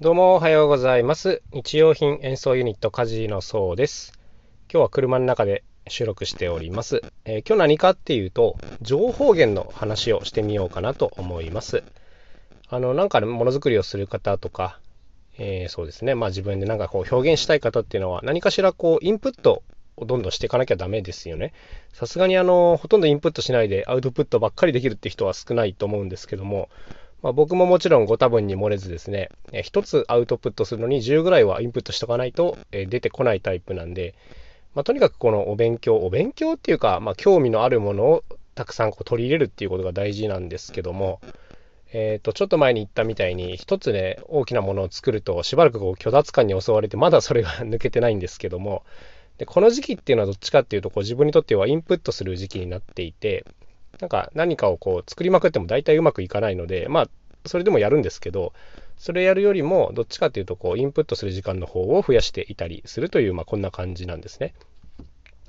どうもおはようございます。日用品演奏ユニットカジのそうです。今日は車の中で収録しております。えー今日何かっていうと、情報源の話をしてみようかなと思います。あの、なんかねものづくりをする方とか、えーそうですね、まあ自分でなんかこう表現したい方っていうのは何かしらこうインプットをどんどんしていかなきゃダメですよね。さすがにあの、ほとんどインプットしないでアウトプットばっかりできるって人は少ないと思うんですけども、まあ、僕ももちろんご多分に漏れずですね、えー一つアウトプットするのに10ぐらいはインプットしとかないと、出てこないタイプなんで、まあ、とにかくこのお勉強、お勉強っていうか、まあ、興味のあるものをたくさんこう取り入れるっていうことが大事なんですけども、えっ、と、ちょっと前に言ったみたいに、一つね、大きなものを作ると、しばらくこう虚脱感に襲われて、まだそれが抜けてないんですけども、でこの時期っていうのはどっちかっていうと、こう自分にとってはインプットする時期になっていて、なんか何かをこう作りまくっても大体うまくいかないので、まあ、それでもやるんですけど、それやるよりも、どっちかっていうと、こう、インプットする時間の方を増やしていたりするという、まあ、こんな感じなんですね。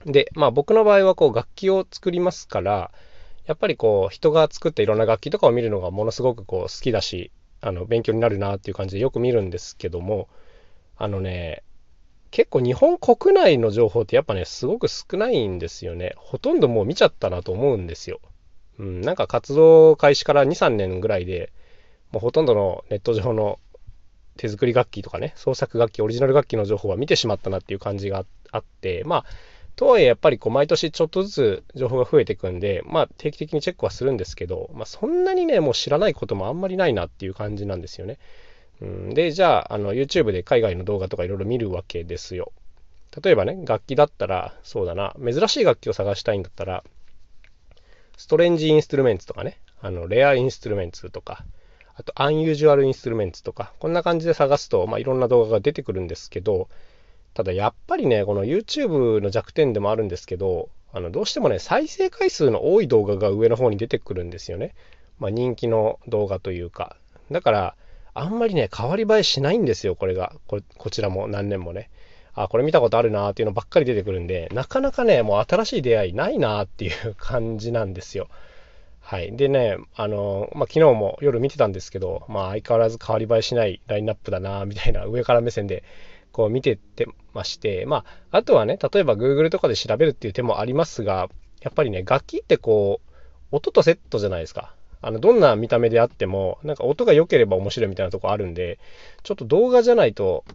で、まあ、僕の場合は、こう、楽器を作りますから、やっぱりこう、人が作ったいろんな楽器とかを見るのがものすごくこう、好きだし、あの、勉強になるなっていう感じでよく見るんですけども、あのね、結構日本国内の情報ってやっぱね、すごく少ないんですよね。ほとんどもう見ちゃったなと思うんですよ。うん、なんか活動開始から2、3年ぐらいで、もうほとんどのネット上の手作り楽器とかね、創作楽器、オリジナル楽器の情報は見てしまったなっていう感じがあって、まあ、とはいえやっぱりこう毎年ちょっとずつ情報が増えていくんで、まあ定期的にチェックはするんですけど、まあそんなにね、もう知らないこともあんまりないなっていう感じなんですよね。うん、で、じゃあ、あの YouTube で海外の動画とかいろいろ見るわけですよ。例えばね、楽器だったら、そうだな、珍しい楽器を探したいんだったら、ストレンジインストゥルメンツとかね、あの、レアインストゥルメンツとか、あと、アンユージュアルインストゥルメンツとか、こんな感じで探すと、まあ、いろんな動画が出てくるんですけど、ただやっぱりね、この YouTube の弱点でもあるんですけど、あの、どうしてもね、再生回数の多い動画が上の方に出てくるんですよね。まあ、人気の動画というか。だから、あんまりね、変わり映えしないんですよ、これが。ここちらも何年もね。あ、これ見たことあるなっていうのばっかり出てくるんで、なかなかね、もう新しい出会いないなっていう感じなんですよ。はい。でね、あの、まあ、昨日も夜見てたんですけど、まあ、相変わらず変わり映えしないラインナップだなみたいな上から目線でこう見てってまして、まあ、あとはね、例えば Google とかで調べるっていう手もありますが、やっぱりね、楽器ってこう、音とセットじゃないですか。あの、どんな見た目であっても、なんか音が良ければ面白いみたいなとこあるんで、ちょっと動画じゃないと、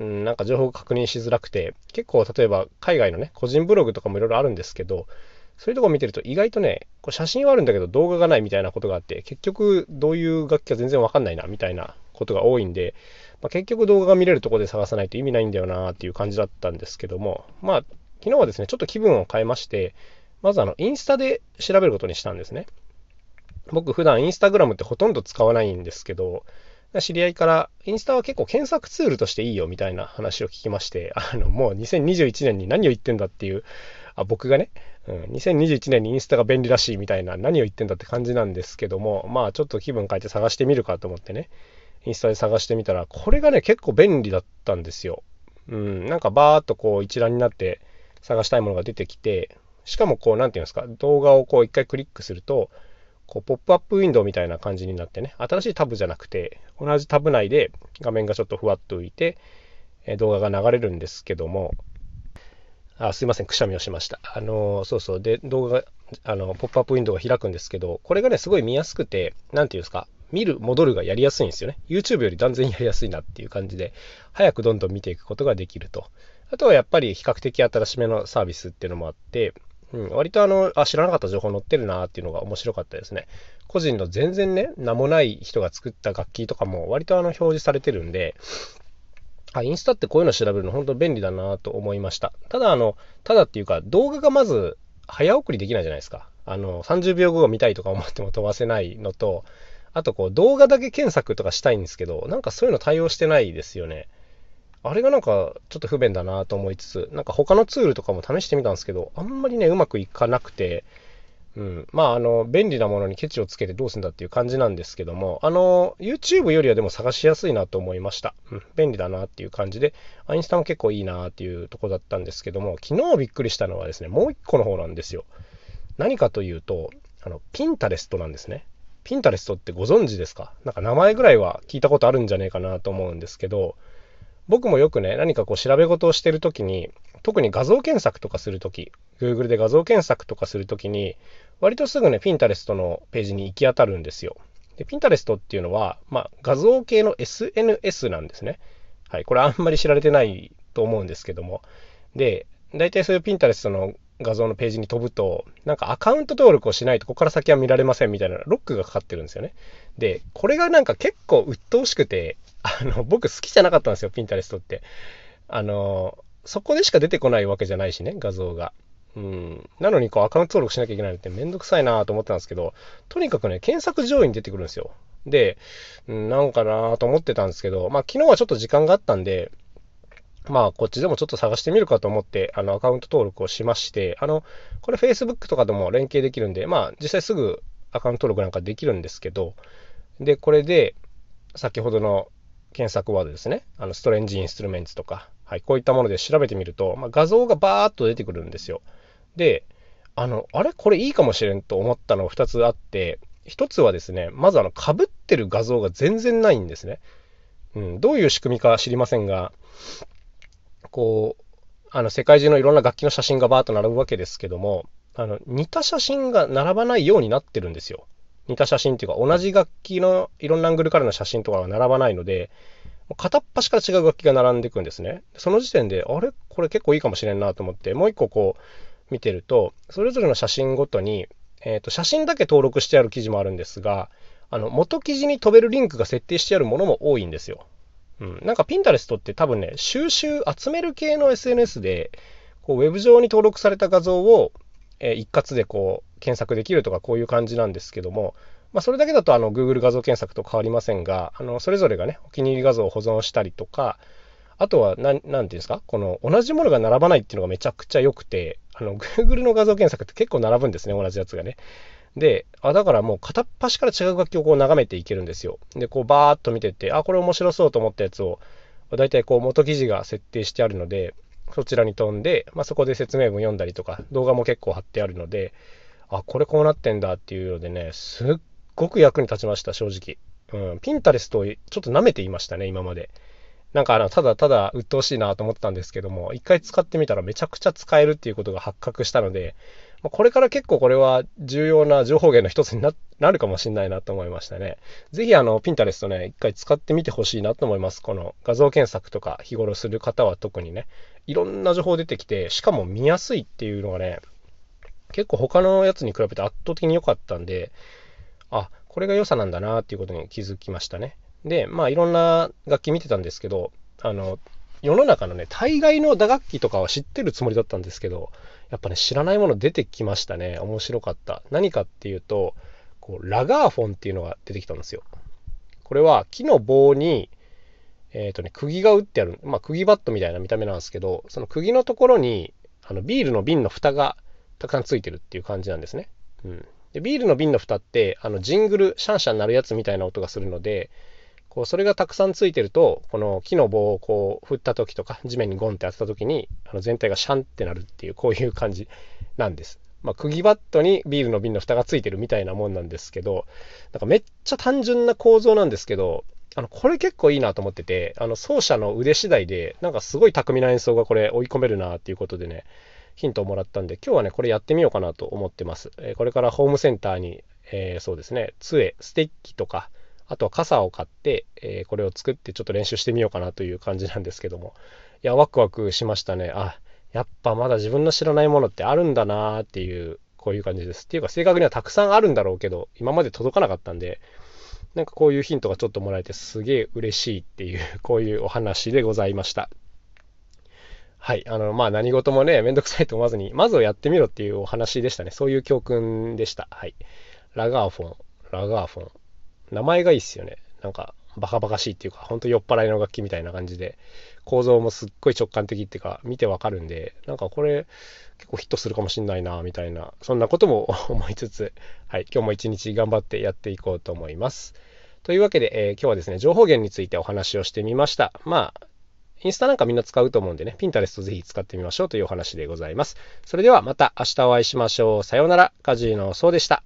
うん、なんか情報確認しづらくて、結構例えば海外のね、個人ブログとかもいろいろあるんですけど、そういうとこ見てると意外とね、こう写真はあるんだけど動画がないみたいなことがあって、結局どういう楽器か全然わかんないなみたいなことが多いんで、まあ、結局動画が見れるとこで探さないと意味ないんだよなっていう感じだったんですけども、まあ、昨日はですね、ちょっと気分を変えまして、まずあの、インスタで調べることにしたんですね。僕普段インスタグラムってほとんど使わないんですけど、知り合いから、インスタは結構検索ツールとしていいよみたいな話を聞きまして、あの、もう2021年に何を言ってんだっていう、あ僕がね、うん、2021年にインスタが便利らしいみたいな何を言ってんだって感じなんですけども、まあちょっと気分変えて探してみるかと思ってね、インスタで探してみたら、これがね、結構便利だったんですよ。うん、なんかバーっとこう一覧になって探したいものが出てきて、しかもこう、なんていうんですか、動画をこう一回クリックすると、こうポップアップウィンドウみたいな感じになってね、新しいタブじゃなくて、同じタブ内で画面がちょっとふわっと浮いて、え動画が流れるんですけども、あすいません、くしゃみをしました。あのそうそう、で、動画が、あの、ポップアップウィンドウが開くんですけど、これがね、すごい見やすくて、なんていうんですか、見る、戻るがやりやすいんですよね。YouTube より断然やりやすいなっていう感じで、早くどんどん見ていくことができると。あとはやっぱり比較的新しめのサービスっていうのもあって、うん、割とあの、あ、知らなかった情報載ってるなっていうのが面白かったですね。個人の全然ね、名もない人が作った楽器とかも割とあの表示されてるんで、あ、インスタってこういうの調べるの本当便利だなと思いました。ただあの、ただっていうか動画がまず早送りできないじゃないですか。あの、30秒後を見たいとか思っても飛ばせないのと、あとこう動画だけ検索とかしたいんですけど、なんかそういうの対応してないですよね。あれがなんかちょっと不便だなと思いつつ、なんか他のツールとかも試してみたんですけど、あんまりね、うまくいかなくて、うん。まあ、あの、便利なものにケチをつけてどうすんだっていう感じなんですけども、あの、YouTube よりはでも探しやすいなと思いました。うん。便利だなっていう感じで、あインスタも結構いいなっていうとこだったんですけども、昨日びっくりしたのはですね、もう一個の方なんですよ。何かというと、あの、ピンタレストなんですね。ピンタレストってご存知ですか？なんか名前ぐらいは聞いたことあるんじゃねえかなと思うんですけど、僕もよくね、何かこう調べ事をしてるときに、特に画像検索とかするとき、Google で画像検索とかするときに、割とすぐね、Pinterest のページに行き当たるんですよ。で、Pinterest っていうのは、まあ、画像系の SNS なんですね。はい、これあんまり知られてないと思うんですけども。で、大体そういうピンタレストの画像のページに飛ぶと、なんかアカウント登録をしないとここから先は見られませんみたいなロックがかかってるんですよね。で、これがなんか結構鬱陶しくて、あの、僕好きじゃなかったんですよ、ピンタレストって。あの、そこでしか出てこないわけじゃないしね、画像が。うん。なのにこうアカウント登録しなきゃいけないのってめんどくさいなと思ってたんですけど、とにかくね、検索上位に出てくるんですよ。で、なんかなと思ってたんですけど、まあ昨日はちょっと時間があったんで、まあこっちでもちょっと探してみるかと思って、あのアカウント登録をしまして、あの、これ Facebook とかでも連携できるんで、まあ実際すぐアカウント登録なんかできるんですけど、で、これで、先ほどの検索ワードですね、あのストレンジインストゥルメンツとか、はい、こういったもので調べてみると、まあ、画像がバーっと出てくるんですよ。で、あの、あれ？これいいかもしれんと思ったの2つあって、1つはですね、まずあの、被ってる画像が全然ないんですね。うん、どういう仕組みか知りませんが、こう、あの、世界中のいろんな楽器の写真がバーっと並ぶわけですけども、あの、似た写真が並ばないようになってるんですよ。似た写真っていうか、同じ楽器のいろんなアングルからの写真とかが並ばないので、片っ端から違う楽器が並んでいくんですね。その時点で、あれ？これ結構いいかもしれんなと思って、もう一個こう見てると、それぞれの写真ごとに、えっ、ー、と、写真だけ登録してある記事もあるんですが、あの、元記事に飛べるリンクが設定してあるものも多いんですよ。うん。なんか、ピンタレストって多分ね、収集、集める系の SNS で、こう、ウェブ上に登録された画像を、えー、一括でこう、検索できるとか、こういう感じなんですけども、まあ、それだけだとあの Google 画像検索と変わりませんが、あのそれぞれがね、お気に入り画像を保存したりとか、あとは何、なんていうんですか、この同じものが並ばないっていうのがめちゃくちゃ良くて、あの Google の画像検索って結構並ぶんですね、同じやつがね。で、あ、だからもう片っ端から違う楽器をこう眺めていけるんですよ。で、こうバーっと見てて、あ、これ面白そうと思ったやつを、大体こう元記事が設定してあるので、そちらに飛んで、まあ、そこで説明文読んだりとか、動画も結構貼ってあるので、あ、これこうなってんだっていうのでね、すっごく役に立ちました、正直。うん、ピンタレストちょっと舐めていましたね、今まで。なんかあの、ただただ鬱陶しいなと思ってたんですけども、一回使ってみたらめちゃくちゃ使えるっていうことが発覚したので、まこれから結構これは重要な情報源の一つになるかもしれないなと思いましたね。ぜひあの、ピンタレストね、一回使ってみてほしいなと思います。この画像検索とか日頃する方は特にね、いろんな情報出てきて、しかも見やすいっていうのがね、結構他のやつに比べて圧倒的に良かったんで、あ、これが良さなんだなっていうことに気づきましたね。で、まあいろんな楽器見てたんですけど、あの、世の中のね、大概の打楽器とかは知ってるつもりだったんですけど、やっぱね、知らないもの出てきましたね。面白かった。何かっていうと、こうラガーフォンっていうのが出てきたんですよ。これは木の棒に、えっ、ー、とね、釘が打ってある、まあ、釘バットみたいな見た目なんですけど、その釘のところに、あのビールの瓶の蓋がたくさんついてるっていう感じなんですね。うん。で、ビールの瓶の蓋って、あの、ジングル、シャンシャン鳴るやつみたいな音がするので、こう、それがたくさんついてると、この木の棒をこう、振った時とか、地面にゴンって当てた時に、あの、全体がシャンってなるっていう、こういう感じなんです。まあ、釘バットにビールの瓶の蓋がついてるみたいなもんなんですけど、なんかめっちゃ単純な構造なんですけど、あの、これ結構いいなと思ってて、あの、奏者の腕次第で、なんかすごい巧みな演奏がこれ追い込めるなっていうことでね、ヒントをもらったんで、今日はね、これやってみようかなと思ってます。えこれからホームセンターに、えー、そうですね、杖、ステッキとか、あとは傘を買って、えー、これを作ってちょっと練習してみようかなという感じなんですけども、いや、ワクワクしましたね。あ、やっぱまだ自分の知らないものってあるんだなーっていう、こういう感じです。っていうか、正確にはたくさんあるんだろうけど、今まで届かなかったんで、なんかこういうヒントがちょっともらえてすげえ嬉しいっていう、こういうお話でございました。はい。あの、まあ何事もね、めんどくさいと思わずに、まずはやってみろっていうお話でしたね。そういう教訓でした。はい。ラガーフォン、ラガーフォン。名前がいいっすよね。なんか、バカバカしいっていうか、ほんと酔っ払いの楽器みたいな感じで、構造もすっごい直感的っていうか、見てわかるんで、なんかこれ、結構ヒットするかもしんないな、みたいな、そんなことも 思いつつ、はい。今日も一日頑張ってやっていこうと思います。というわけで、えー、今日はですね、情報源についてお話をしてみました。まあ、インスタなんかみんな使うと思うんでね、ピンタレストぜひ使ってみましょうというお話でございます。それではまた明日お会いしましょう。さようなら。カジーノそうでした。